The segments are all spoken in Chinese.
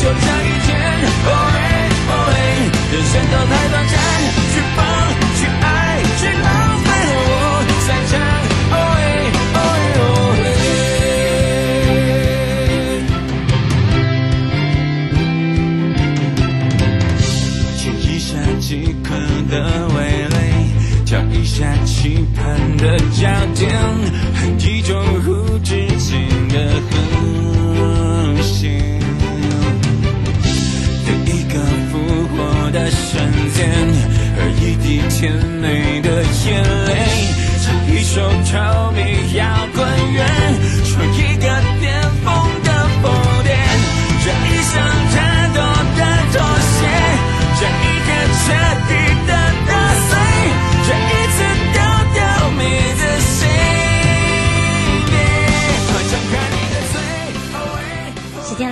就像一天。哦哎哦哎，人生都太短暂，去疯，去爱，去浪费了我三枪。哦哎哦哎哦哎。请一下饥渴的味蕾，跳一下期盼的焦点，一种无止境的和谐。而一滴甜美的眼泪是一首透明摇滚乐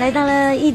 回到了 You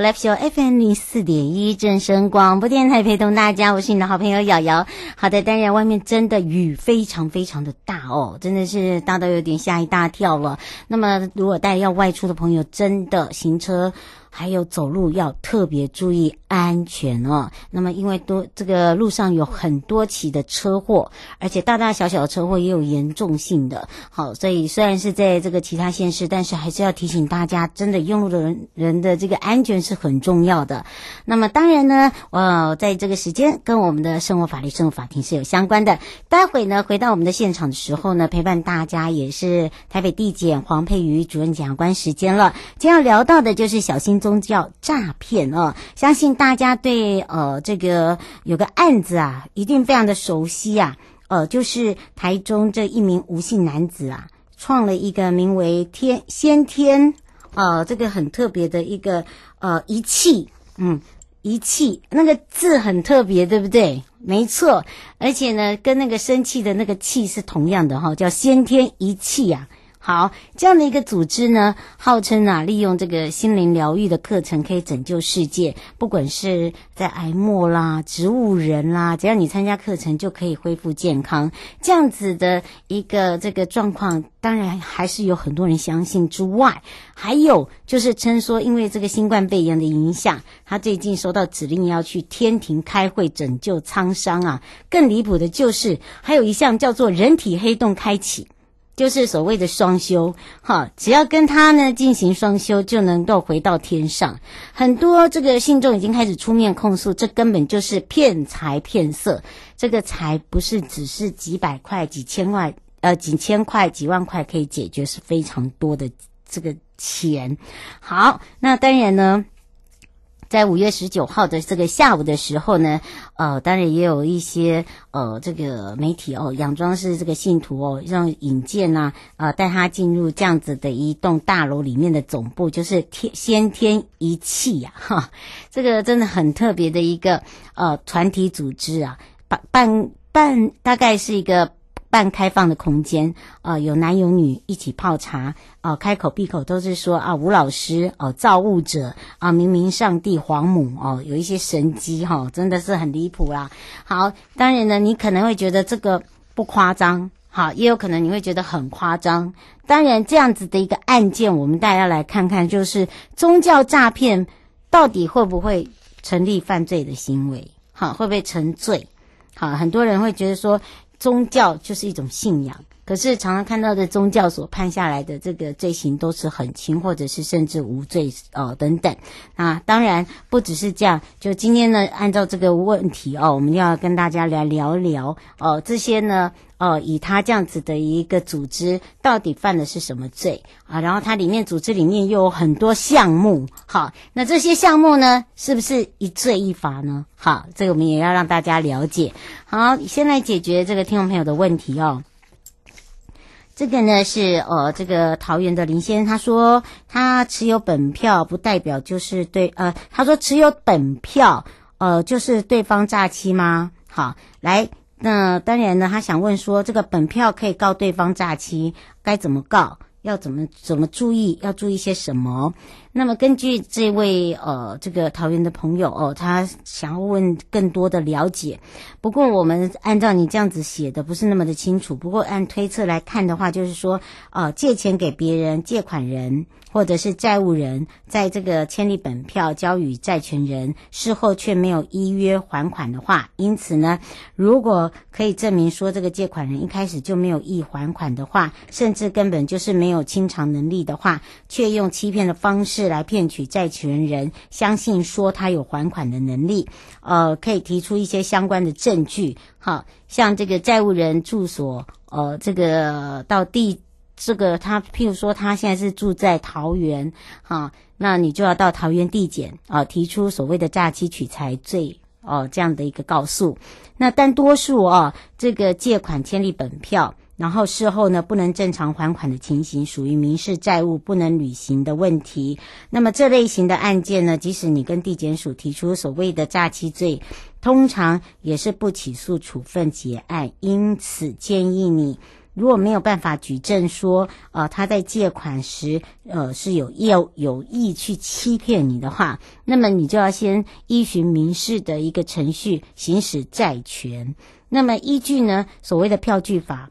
Life Show FM 零四点一正声广播电台，陪同大家，我是你的好朋友瑶瑶。好的，当然外面真的雨非常非常的大哦，真的是大到有点吓一大跳了。那么如果大家要外出的朋友，真的行车。还有走路要特别注意安全哦。那么，因为多这个路上有很多起的车祸，而且大大小小的车祸也有严重性的。好，所以虽然是在这个其他县市，但是还是要提醒大家，真的用路的人人的这个安全是很重要的。那么，当然呢，呃，在这个时间跟我们的生活法律、生活法庭是有相关的。待会呢，回到我们的现场的时候呢，陪伴大家也是台北地检黄佩瑜主任检察官时间了。今天要聊到的就是小心。中叫诈骗哦，相信大家对呃这个有个案子啊，一定非常的熟悉啊。呃，就是台中这一名吴姓男子啊，创了一个名为“天先天”呃这个很特别的一个呃仪器，嗯，仪器那个字很特别，对不对？没错，而且呢，跟那个生气的那个气是同样的哈、叫先天仪器呀、啊。好，这样的一个组织呢，号称啊，利用这个心灵疗愈的课程可以拯救世界。不管是在癌末啦、植物人啦，只要你参加课程，就可以恢复健康。这样子的一个这个状况，当然还是有很多人相信之外，还有就是称说，因为这个新冠肺炎的影响，他最近收到指令要去天庭开会拯救苍生啊。更离谱的就是，还有一项叫做人体黑洞开启。就是所谓的双修，哈，只要跟他呢进行双修，就能够回到天上。很多这个信众已经开始出面控诉，这根本就是骗财骗色。这个财不是只是几百块、几千块，呃，几千块、几万块可以解决，是非常多的这个钱。好，那当然呢。在五月十九号的这个下午的时候呢，呃，当然也有一些呃这个媒体哦，佯装是这个信徒哦，让引荐呐，呃，带他进入这样子的一栋大楼里面的总部，就是天先天一气呀，哈，这个真的很特别的一个呃团体组织啊，办办办，大概是一个。半开放的空间，呃，有男有女一起泡茶，呃，开口闭口都是说啊，吴老师哦、呃，造物者啊，明明上帝皇母哦、有一些神机哈、哦，真的是很离谱啦。好，当然呢，你可能会觉得这个不夸张，好，也有可能你会觉得很夸张。当然，这样子的一个案件，我们大家来看看，就是宗教诈骗到底会不会成立犯罪的行为？好，会不会成罪？好，很多人会觉得说。宗教就是一种信仰，可是常常看到的宗教所判下来的这个罪行都是很轻，或者是甚至无罪哦等等。啊，当然不只是这样。就今天呢，按照这个问题哦，我们要跟大家来聊聊哦这些呢。哦，以他这样子的一个组织，到底犯的是什么罪啊？然后它里面组织里面又有很多项目，好，那这些项目呢，是不是一罪一罚呢？好，这个我们也要让大家了解。好，先来解决这个听众朋友的问题哦。这个呢是呃，这个桃园的林先生他说，他持有本票不代表就是对呃，他说持有本票呃就是对方诈欺吗？好，来。那当然呢，他想问说，这个本票可以告对方诈欺，该怎么告？要怎么怎么注意？要注意些什么？那么根据这位呃这个桃园的朋友哦，他想要问更多的了解。不过我们按照你这样子写的不是那么的清楚。不过按推测来看的话，就是说呃借钱给别人，借款人。或者是债务人在这个签立本票交予债权人，事后却没有依约还款的话，因此呢，如果可以证明说这个借款人一开始就没有意还款的话，甚至根本就是没有清偿能力的话，却用欺骗的方式来骗取债权人相信说他有还款的能力，呃，可以提出一些相关的证据，好，像这个债务人住所，呃，这个到地。这个他，譬如说他现在是住在桃园，哈，那你就要到桃园地检啊，提出所谓的诈欺取财罪哦，这样的一个告诉。那但多数啊，这个借款签立本票，然后事后呢不能正常还款的情形，属于民事债务不能履行的问题。那么这类型的案件呢，即使你跟地检署提出所谓的诈欺罪，通常也是不起诉处分结案。因此建议你。如果没有办法举证说，呃，他在借款时，呃，是有意有意去欺骗你的话，那么你就要先依循民事的一个程序行使债权。那么依据呢，所谓的票据法，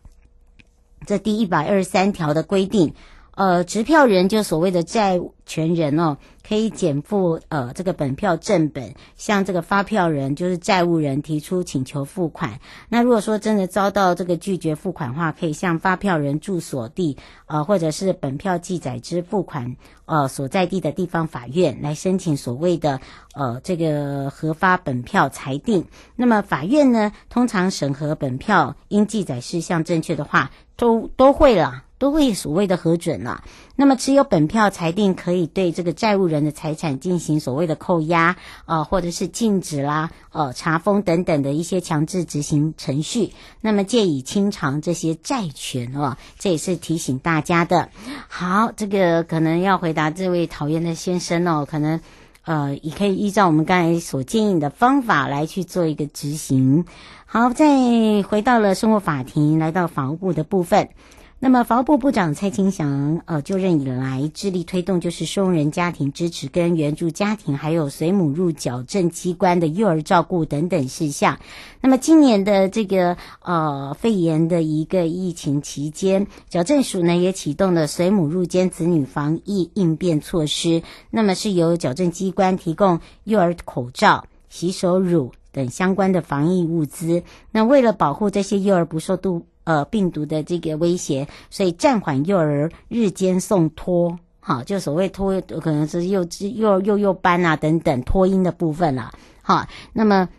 这第一百二十三条的规定。呃，持票人就所谓的债权人哦，可以减负呃这个本票正本，向这个发票人就是债务人提出请求付款。那如果说真的遭到这个拒绝付款的话，可以向发票人住所地呃或者是本票记载之付款呃所在地的地方法院来申请所谓的呃这个核发本票裁定。那么法院呢，通常审核本票应记载事项正确的话，都都会了。都会所谓的核准了。那么持有本票裁定可以对这个债务人的财产进行所谓的扣押啊、或者是禁止啦、呃查封等等的一些强制执行程序。那么借以清偿这些债权哦，这也是提醒大家的。好，这个可能要回答这位讨厌的先生哦，可能呃也可以依照我们刚才所建议的方法来去做一个执行。好，再回到了生活法庭，来到法务部的部分。那么，法务部部长蔡清祥，呃，就任以来致力推动就是收容人家庭支持跟援助家庭，还有随母入矫正机关的幼儿照顾等等事项。那么，今年的这个呃肺炎的一个疫情期间，矫正署呢也启动了随母入监子女防疫应变措施。那么，是由矫正机关提供幼儿口罩、洗手乳等相关的防疫物资。那为了保护这些幼儿不受度。呃病毒的这个威胁，所以暂缓幼儿日间送托，好，就所谓托可能是幼稚幼幼幼班啊等等托婴的部分了，好，那么。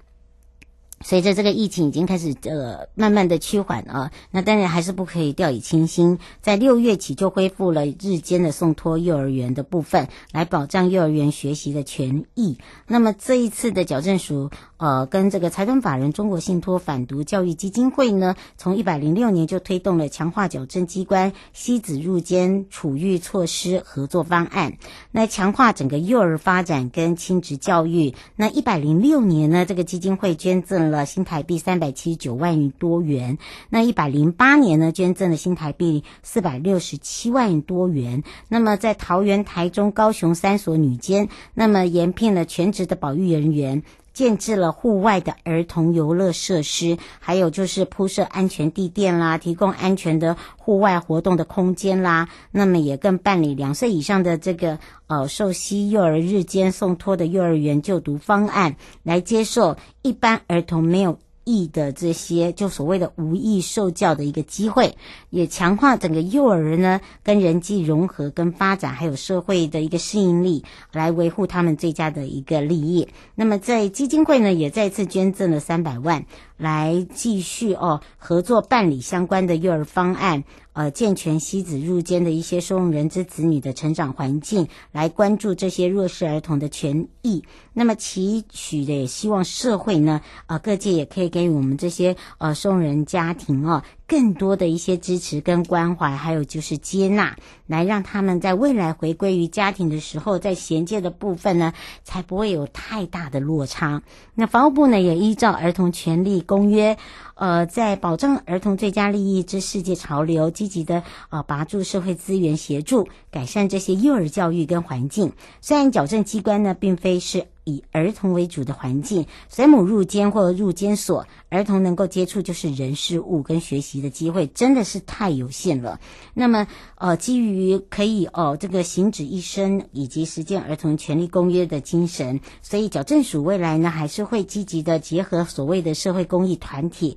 随着这个疫情已经开始呃慢慢的趋缓啊，那当然还是不可以掉以轻心，在六月起就恢复了日间的送托幼儿园的部分，来保障幼儿园学习的权益。那么这一次的矫正署呃跟这个财团法人中国信托反毒教育基金会呢，从一百零六年就推动了强化矫正机关携子入监处遇措施合作方案，来强化整个幼儿发展跟亲职教育。那一百零六年呢，这个基金会捐赠了新台币三百七十九万多元，那一百零八年呢，捐赠了新台币四百六十七万多元。那么在桃园、台中、高雄三所女监，那么延聘了全职的保育人员。建置了户外的儿童游乐设施，还有就是铺设安全地垫啦，提供安全的户外活动的空间啦。那么也更办理两岁以上的这个呃受携幼儿日间送托的幼儿园就读方案，来接受一般儿童没有。益的这些，就所谓的无意受教的一个机会，也强化整个幼儿呢跟人际融合、跟发展，还有社会的一个适应力，来维护他们最佳的一个利益。那么在基金会呢，也再次捐赠了三百万。来继续哦，合作办理相关的幼儿方案，呃，健全妻子入监的一些收容人之子女的成长环境，来关注这些弱势儿童的权益。那么，期许的也希望社会呢，呃，各界也可以给予我们这些呃收容人家庭哦。更多的一些支持跟关怀，还有就是接纳，来让他们在未来回归于家庭的时候，在衔接的部分呢，才不会有太大的落差。那法务部呢，也依照《儿童权利公约》，呃，在保障儿童最佳利益之世界潮流，积极的呃挹注社会资源，协助改善这些幼儿教育跟环境。虽然矫正机关呢，并非是。以儿童为主的环境，随母入监或入监所，儿童能够接触就是人事物跟学习的机会，真的是太有限了。那么，呃，基于可以哦、这个行止一生以及实践儿童权利公约的精神，所以矫正署未来呢，还是会积极的结合所谓的社会公益团体。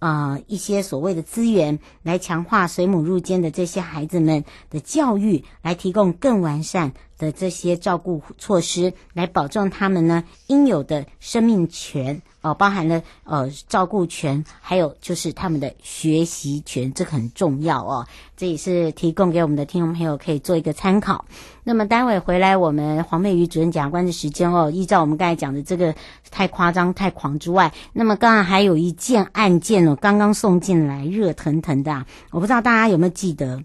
呃，一些所谓的资源来强化水母入监的这些孩子们的教育，来提供更完善的这些照顾措施，来保障他们呢应有的生命权。哦，包含了呃照顾权，还有就是他们的学习权，这个很重要哦。这也是提供给我们的听众朋友可以做一个参考。那么待会回来，我们黄美瑜主任检察官的时间哦，依照我们刚才讲的这个太夸张、太狂之外，那么刚刚还有一件案件哦，刚刚送进来，热腾腾的，我不知道大家有没有记得？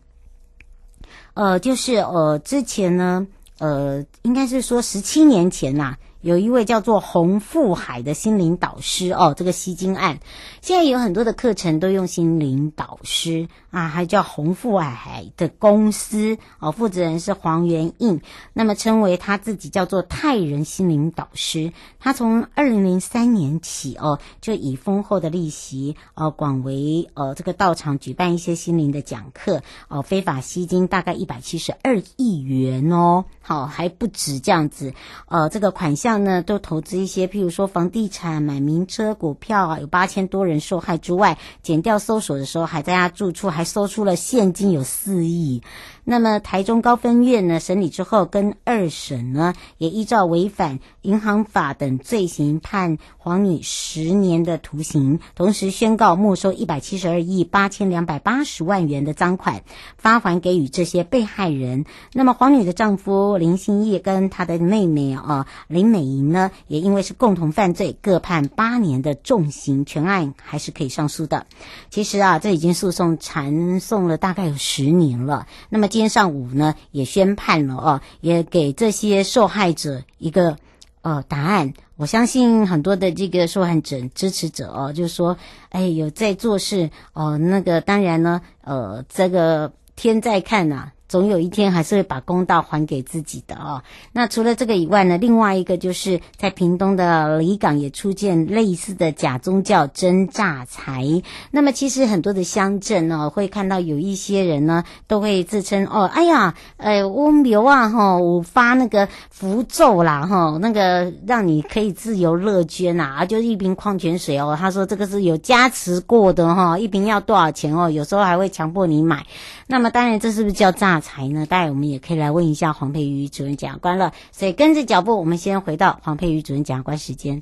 呃，就是呃之前呢，呃，应该是说十七年前呐、有一位叫做洪富海的心灵导师哦，这个吸金案，现在有很多的课程都用心灵导师啊，还叫洪富海的公司哦，负责人是黄元印，那么称为他自己叫做泰人心灵导师。他从二零零三年起哦，就以丰厚的利息哦，广为呃这个道场举办一些心灵的讲课哦，非法吸金大概一百七十二亿元哦，好还不止这样子，呃这个款项。呢，都投资一些，譬如说房地产、买名车、股票啊，有八千多人受害之外，检调搜索的时候，还在他住处还搜出了现金有四亿。那么台中高分院呢，审理之后，跟二审呢也依照违反银行法等罪行，判黄女十年的徒刑，同时宣告没收一百七十二亿八千两百八十万元的赃款，发还给予这些被害人。那么黄女的丈夫林兴业跟她的妹妹啊林美莹呢，也因为是共同犯罪，各判八年的重刑，全案还是可以上诉的。其实啊，这已经诉讼缠讼了大概有十年了。那么。今天上午呢，也宣判了哦，也给这些受害者一个呃答案。我相信很多的这个受害者支持者哦，就是说，哎，有在做事哦。那个当然呢，呃，这个天在看呐、总有一天还是会把公道还给自己的哦。那除了这个以外呢，另外一个就是在屏东的离港也出现类似的假宗教真诈财。那么其实很多的乡镇呢，会看到有一些人呢，都会自称哦，哎呀，呃，温流啊，哈，我发那个符咒啦，哈，那个让你可以自由乐捐呐，啊，就是一瓶矿泉水哦，他说这个是有加持过的哈，一瓶要多少钱哦？有时候还会强迫你买。那么当然，这是不是叫诈才呢？当然，我们也可以来问一下黄佩瑜主任检察官了。所以跟着脚步，我们先回到黄佩瑜主任检察官时间。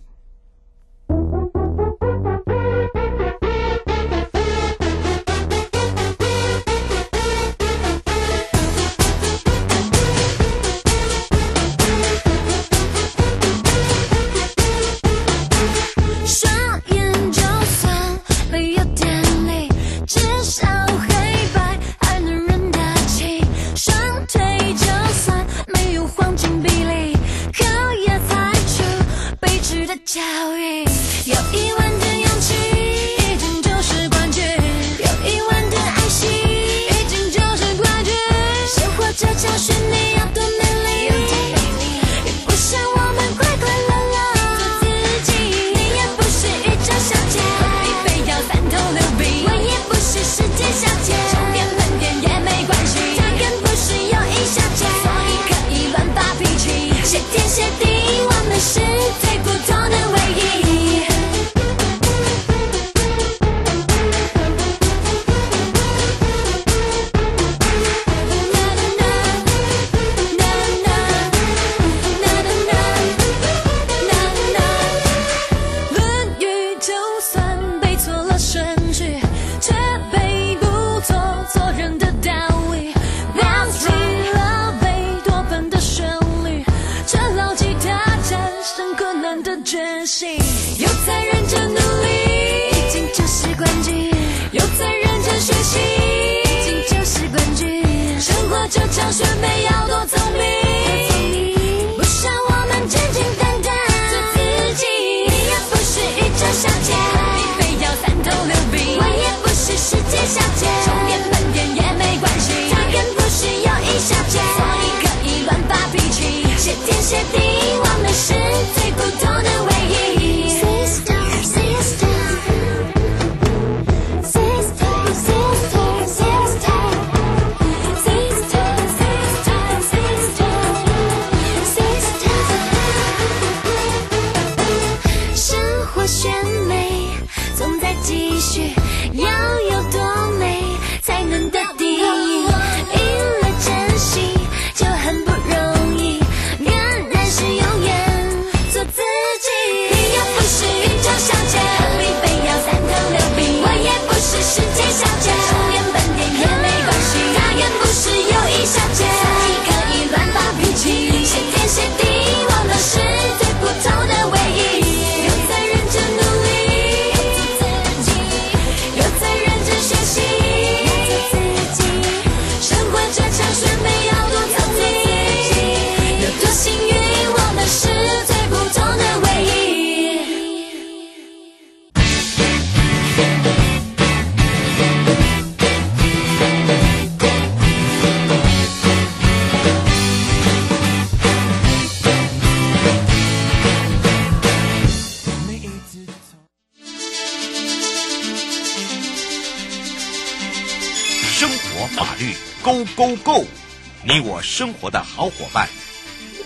你我生活的好伙伴，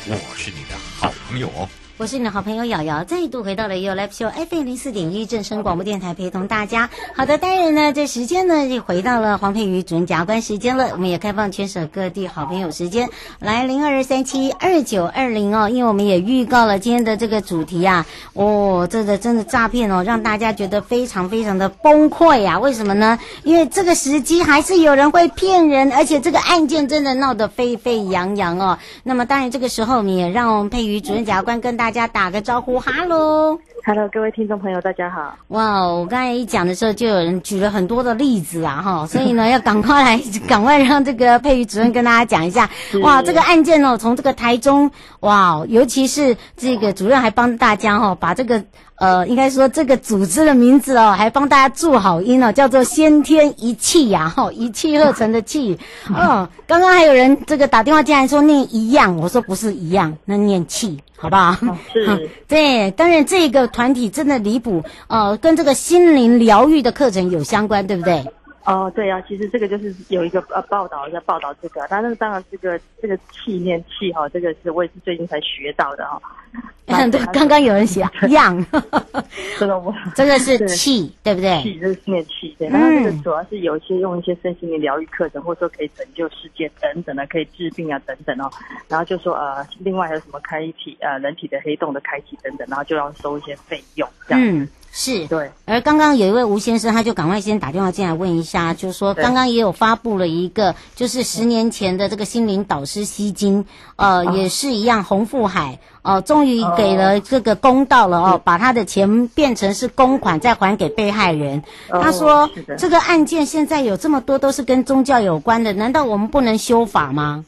我是你的好朋友哦。我是你的好朋友瑶瑶，再度回到了 You Live Show FM 零四点一正声广播电台，陪同大家。好的，当然呢，这时间呢就回到了黄佩瑜主任检察官时间了。我们也开放全省各地好朋友时间，来零二三七二九二零哦。因为我们也预告了今天的这个主题啊，哦，这个真的诈骗哦，让大家觉得非常非常的崩溃呀、啊。为什么呢？因为这个时机还是有人会骗人，而且这个案件真的闹得沸沸扬扬哦。那么当然这个时候，我们也让佩瑜主任检察官跟大。大家打个招呼，哈喽，哈喽，各位听众朋友，大家好。哇，我刚才一讲的时候，就有人举了很多的例子啊，哈，所以呢，要赶快来，赶快让这个佩瑜主任跟大家讲一下。哇，这个案件哦，从这个台中，哇，尤其是这个主任还帮大家哈，把这个呃，应该说这个组织的名字哦，还帮大家注好音哦，叫做先天一气呀，哈，一气呵成的气。哦，刚刚还有人这个打电话进来说念一样，我说不是一样，那念气，好不好？是，对，当然这个团体真的离谱，呃，跟这个心灵疗愈的课程有相关，对不对？哦，对啊，其实这个就是有一个呃报道在报道这个，但是当然这个这个气念气哈，这个是我也是最近才学到的哈。嗯，对刚刚有人写样，这个我这个是 气，对不对？气就是念气，对。那这个主要是有一些用一些身心灵疗愈课程，或者说可以拯救世界等等的，可以治病啊等等哦。然后就说呃，另外还有什么开启呃人体的黑洞的开启等等，然后就要收一些费用这样。嗯。是对，而刚刚有一位吴先生，他就赶快先打电话进来问一下，就是说刚刚也有发布了一个，就是十年前的这个心灵导师吸金，呃，也是一样，洪富海哦，终于给了这个公道了哦，把他的钱变成是公款再还给被害人。他说这个案件现在有这么多都是跟宗教有关的，难道我们不能修法吗？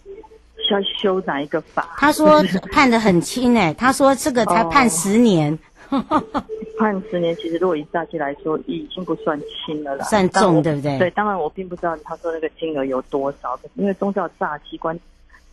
要修哪一个法？他说判的很轻哎，他说这个才判十年。判十年，其实如果以诈欺来说，已经不算轻了啦，算重，对不对？对，当然我并不知道他说那个金额有多少，因为宗教诈欺、关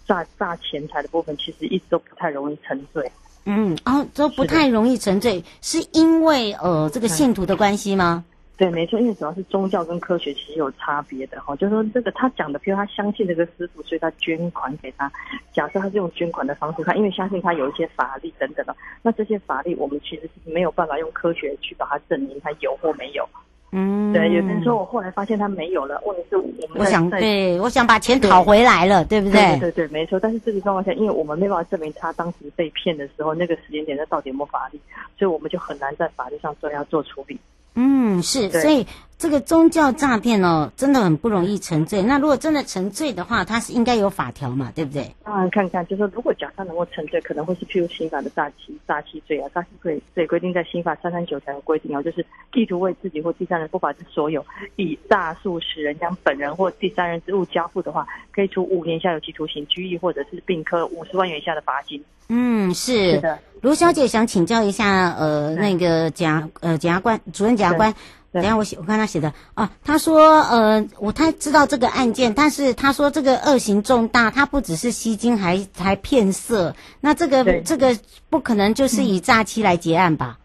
诈诈钱财的部分，其实一直都不太容易沉醉。嗯，哦，都不太容易沉醉，是，是因为呃这个信徒的关系吗？对，没错，因为主要是宗教跟科学其实有差别的哈，就是说这个他讲的，譬如他相信这个师傅，所以他捐款给他。假设他是用捐款的方式，他因为相信他有一些法力等等的，那这些法力我们其实是没有办法用科学去把它证明他有或没有。嗯，对，有人说我后来发现他没有了，问题是我们我想对，我想把钱讨回来了，对，对不对？对对对，没错。但是这个状况下，因为我们没办法证明他当时被骗的时候那个时间点他到底有没有法力，所以我们就很难在法律上说要做处理。嗯，是，所以这个宗教诈骗哦，真的很不容易沉罪。那如果真的沉罪的话，它是应该有法条嘛，对不对？当然看看，就是说如果假设能够沉罪，可能会是譬如刑法的诈欺、诈欺罪啊，诈欺罪罪规定在刑法三三九条有规定哦，就是意图为自己或第三人不法之所有，以诈术使人将本人或第三人之物交付的话，可以处五年以下有期徒刑、拘役或者是并科五十万元以下的罚金。嗯，是，是的。卢小姐想请教一下，呃，那个检呃检察官主任检察官，等下我写我看他写的啊，他说呃我太知道这个案件，但是他说这个恶行重大，他不只是吸金还，还还骗色，那这个这个不可能就是以诈欺来结案吧？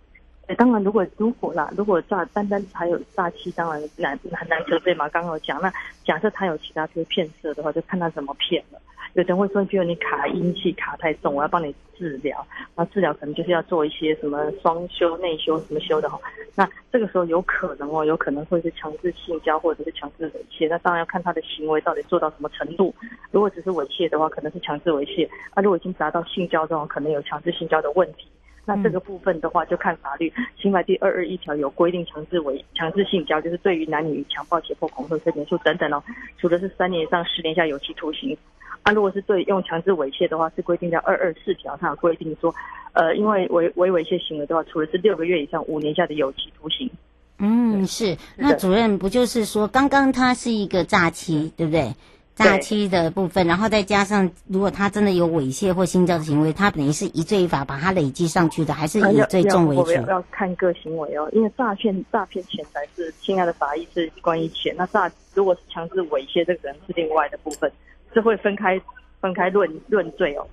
嗯、当然，如果如果啦，如果诈单单还有诈欺，当然难很难得罪嘛。刚刚我讲，那假设他有其他就是骗色的话，就看他怎么骗了。有人会说，比如你卡阴气卡太重，我要帮你治疗。那治疗可能就是要做一些什么双修、内修什么修的哈。那这个时候有可能哦，有可能会是强制性交或者是强制猥亵。那当然要看他的行为到底做到什么程度。如果只是猥亵的话，可能是强制猥亵；那如果已经达到性交的话，可能有强制性交的问题。那这个部分的话，就看法律。刑法第二二一条有规定，强制猥强制性交就是对于男女强暴、胁迫、恐吓、催眠术等等哦，除了是三年以上十年以下有期徒刑。啊，如果是对用强制猥亵的话，是规定在二二四条，它有规定说，呃，因为违违猥亵行为的话，除了是六个月以上五年以下的有期徒刑。嗯，是。那主任不就是说，刚刚他是一个诈欺，对不对？诈欺的部分，然后再加上，如果他真的有猥亵或性交的行为，他等于是一罪一罚把他累积上去的，还是以最重为主？要看各行为哦，因为诈骗诈骗钱财是侵害的法益是关于钱，那诈如果是强制猥亵，这个人是另外的部分。是会分开分开论论罪哦，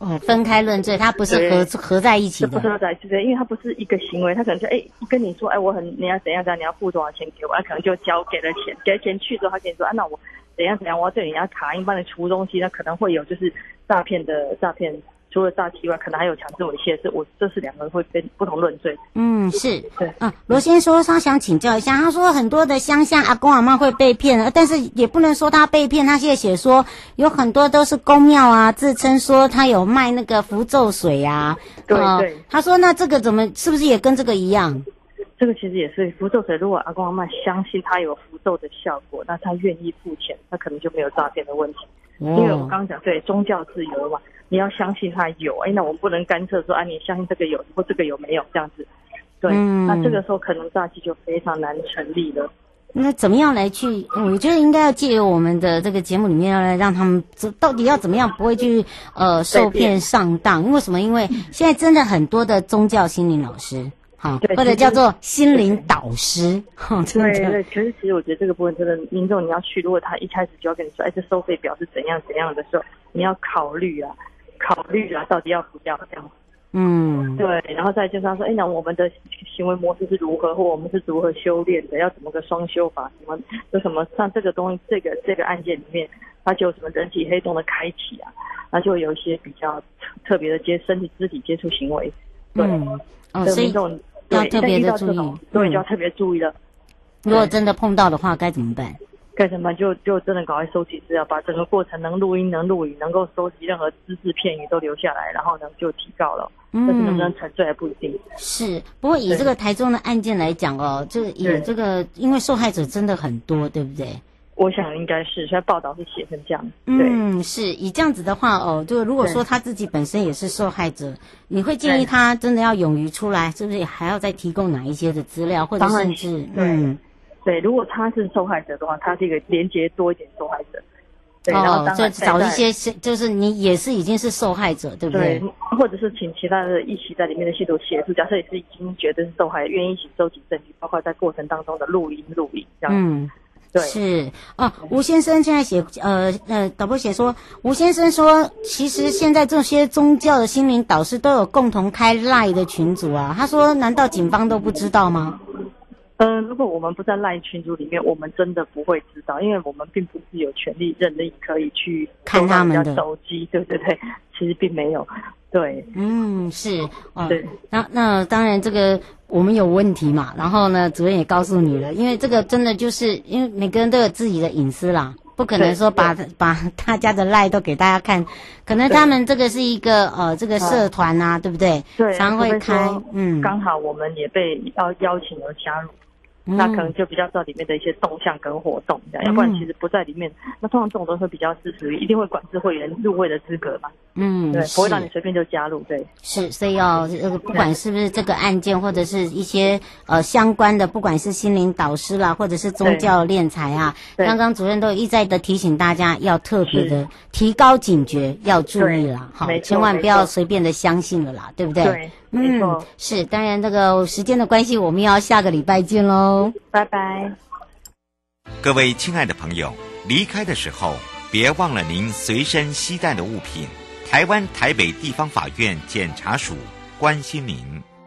哦，分开论罪，他不是合合在一起的，不是合在一起的，因为他不是一个行为，他可能就哎跟你说，哎，我很你要怎样怎样，你要付多少钱给我，他可能就交给了钱，给了钱去之后，他跟你说，啊，那我怎样怎样，我要对你要卡印帮你出东西，那可能会有就是诈骗的诈骗。除了诈欺外，可能还有强制猥亵，是我这是两个会跟不同论罪。嗯，是对啊。罗先生说他想请教一下，他说很多的乡下阿公阿嬷会被骗，但是也不能说他被骗。他现在写说有很多都是公庙啊，自称说他有卖那个符咒水啊。对对。他说那这个怎么是不是也跟这个一样？这个其实也是符咒水。如果阿公阿嬷相信他有符咒的效果，那他愿意付钱，那可能就没有诈骗的问题。因为我刚刚讲对宗教自由嘛。你要相信它有，哎，那我们不能干涉说啊，你相信这个有或这个有没有这样子，对，嗯、那这个时候可能诈欺就非常难成立了。那怎么样来去？我觉得应该要借由我们的这个节目里面要来让他们，到底要怎么样不会去呃受骗上当？因为什么？因为现在真的很多的宗教心灵老师。好，或者叫做心灵导师，对对对。可是其实我觉得这个部分真的，民众你要去，如果他一开始就要跟你说，哎，这收费表是怎样怎样的时候，你要考虑啊，考虑啊，到底要不要这样。嗯，对，然后再就是他说，哎，那我们的行为模式是如何，或我们是如何修炼的，要怎么个双修法，什么有什么像这个东西，这个这个案件里面，它就有什么人体黑洞的开启啊，那就有一些比较特别的接身体肢体接触行为，对，嗯、哦，所以要特别的注意，对，就要特别注意了。如果真的碰到的话，该怎么办？该怎么办就就真的赶快收集资料，把整个过程能录音能录影，能够收集任何只字片语都留下来，然后呢就提高了。嗯，但是能不能沉罪还不一定。是，不过以这个台中的案件来讲哦，这个以这个因为受害者真的很多，对不对？我想应该是，现在报道是写成这样。嗯，是以这样子的话哦，就如果说他自己本身也是受害者，你会建议他真的要勇于出来，是不是还要再提供哪一些的资料，或者甚至嗯。对，如果他是受害者的话，他这个连接多一点受害者。对，哦、然后就找一些是，就是你也是已经是受害者，对不对？对，或者是请其他的一起在里面的系统协助，假设也是已经觉得是受害，愿意一起收集证据，包括在过程当中的录音、录影这样。嗯，是哦。吴先生现在写，呃呃，导播写说，吴先生说，其实现在这些宗教的心灵导师都有共同开 LINE 的群组啊。他说，难道警方都不知道吗？嗯、呃，如果我们不在赖群组里面，我们真的不会知道，因为我们并不是有权利任意可以去看他们的手机，对对对，其实并没有，对，嗯，是，哦、对，那那当然这个我们有问题嘛，然后呢，主任也告诉你了，因为这个真的就是因为每个人都有自己的隐私啦，不可能说把把 大家的赖都给大家看，可能他们这个是一个呃这个社团啊，对不对？对，常会开，嗯，刚好我们也被邀邀请而加入。那可能就比较知道里面的一些动向跟活动，这样，要不然其实不在里面。那通常这种都会比较是属于一定会管制会员入会的资格嘛。嗯，对，不会让你随便就加入。对，是，所以要这个不管是不是这个案件，或者是一些呃相关的，不管是心灵导师啦，或者是宗教敛财啊，刚刚主任都一再的提醒大家要特别的提高警觉，要注意了，好，千万不要随便的相信了啦，对不对？对。嗯，是，当然，这个时间的关系，我们要下个礼拜见喽，拜拜。各位亲爱的朋友，离开的时候别忘了您随身携带的物品。台湾台北地方法院检察署关心您。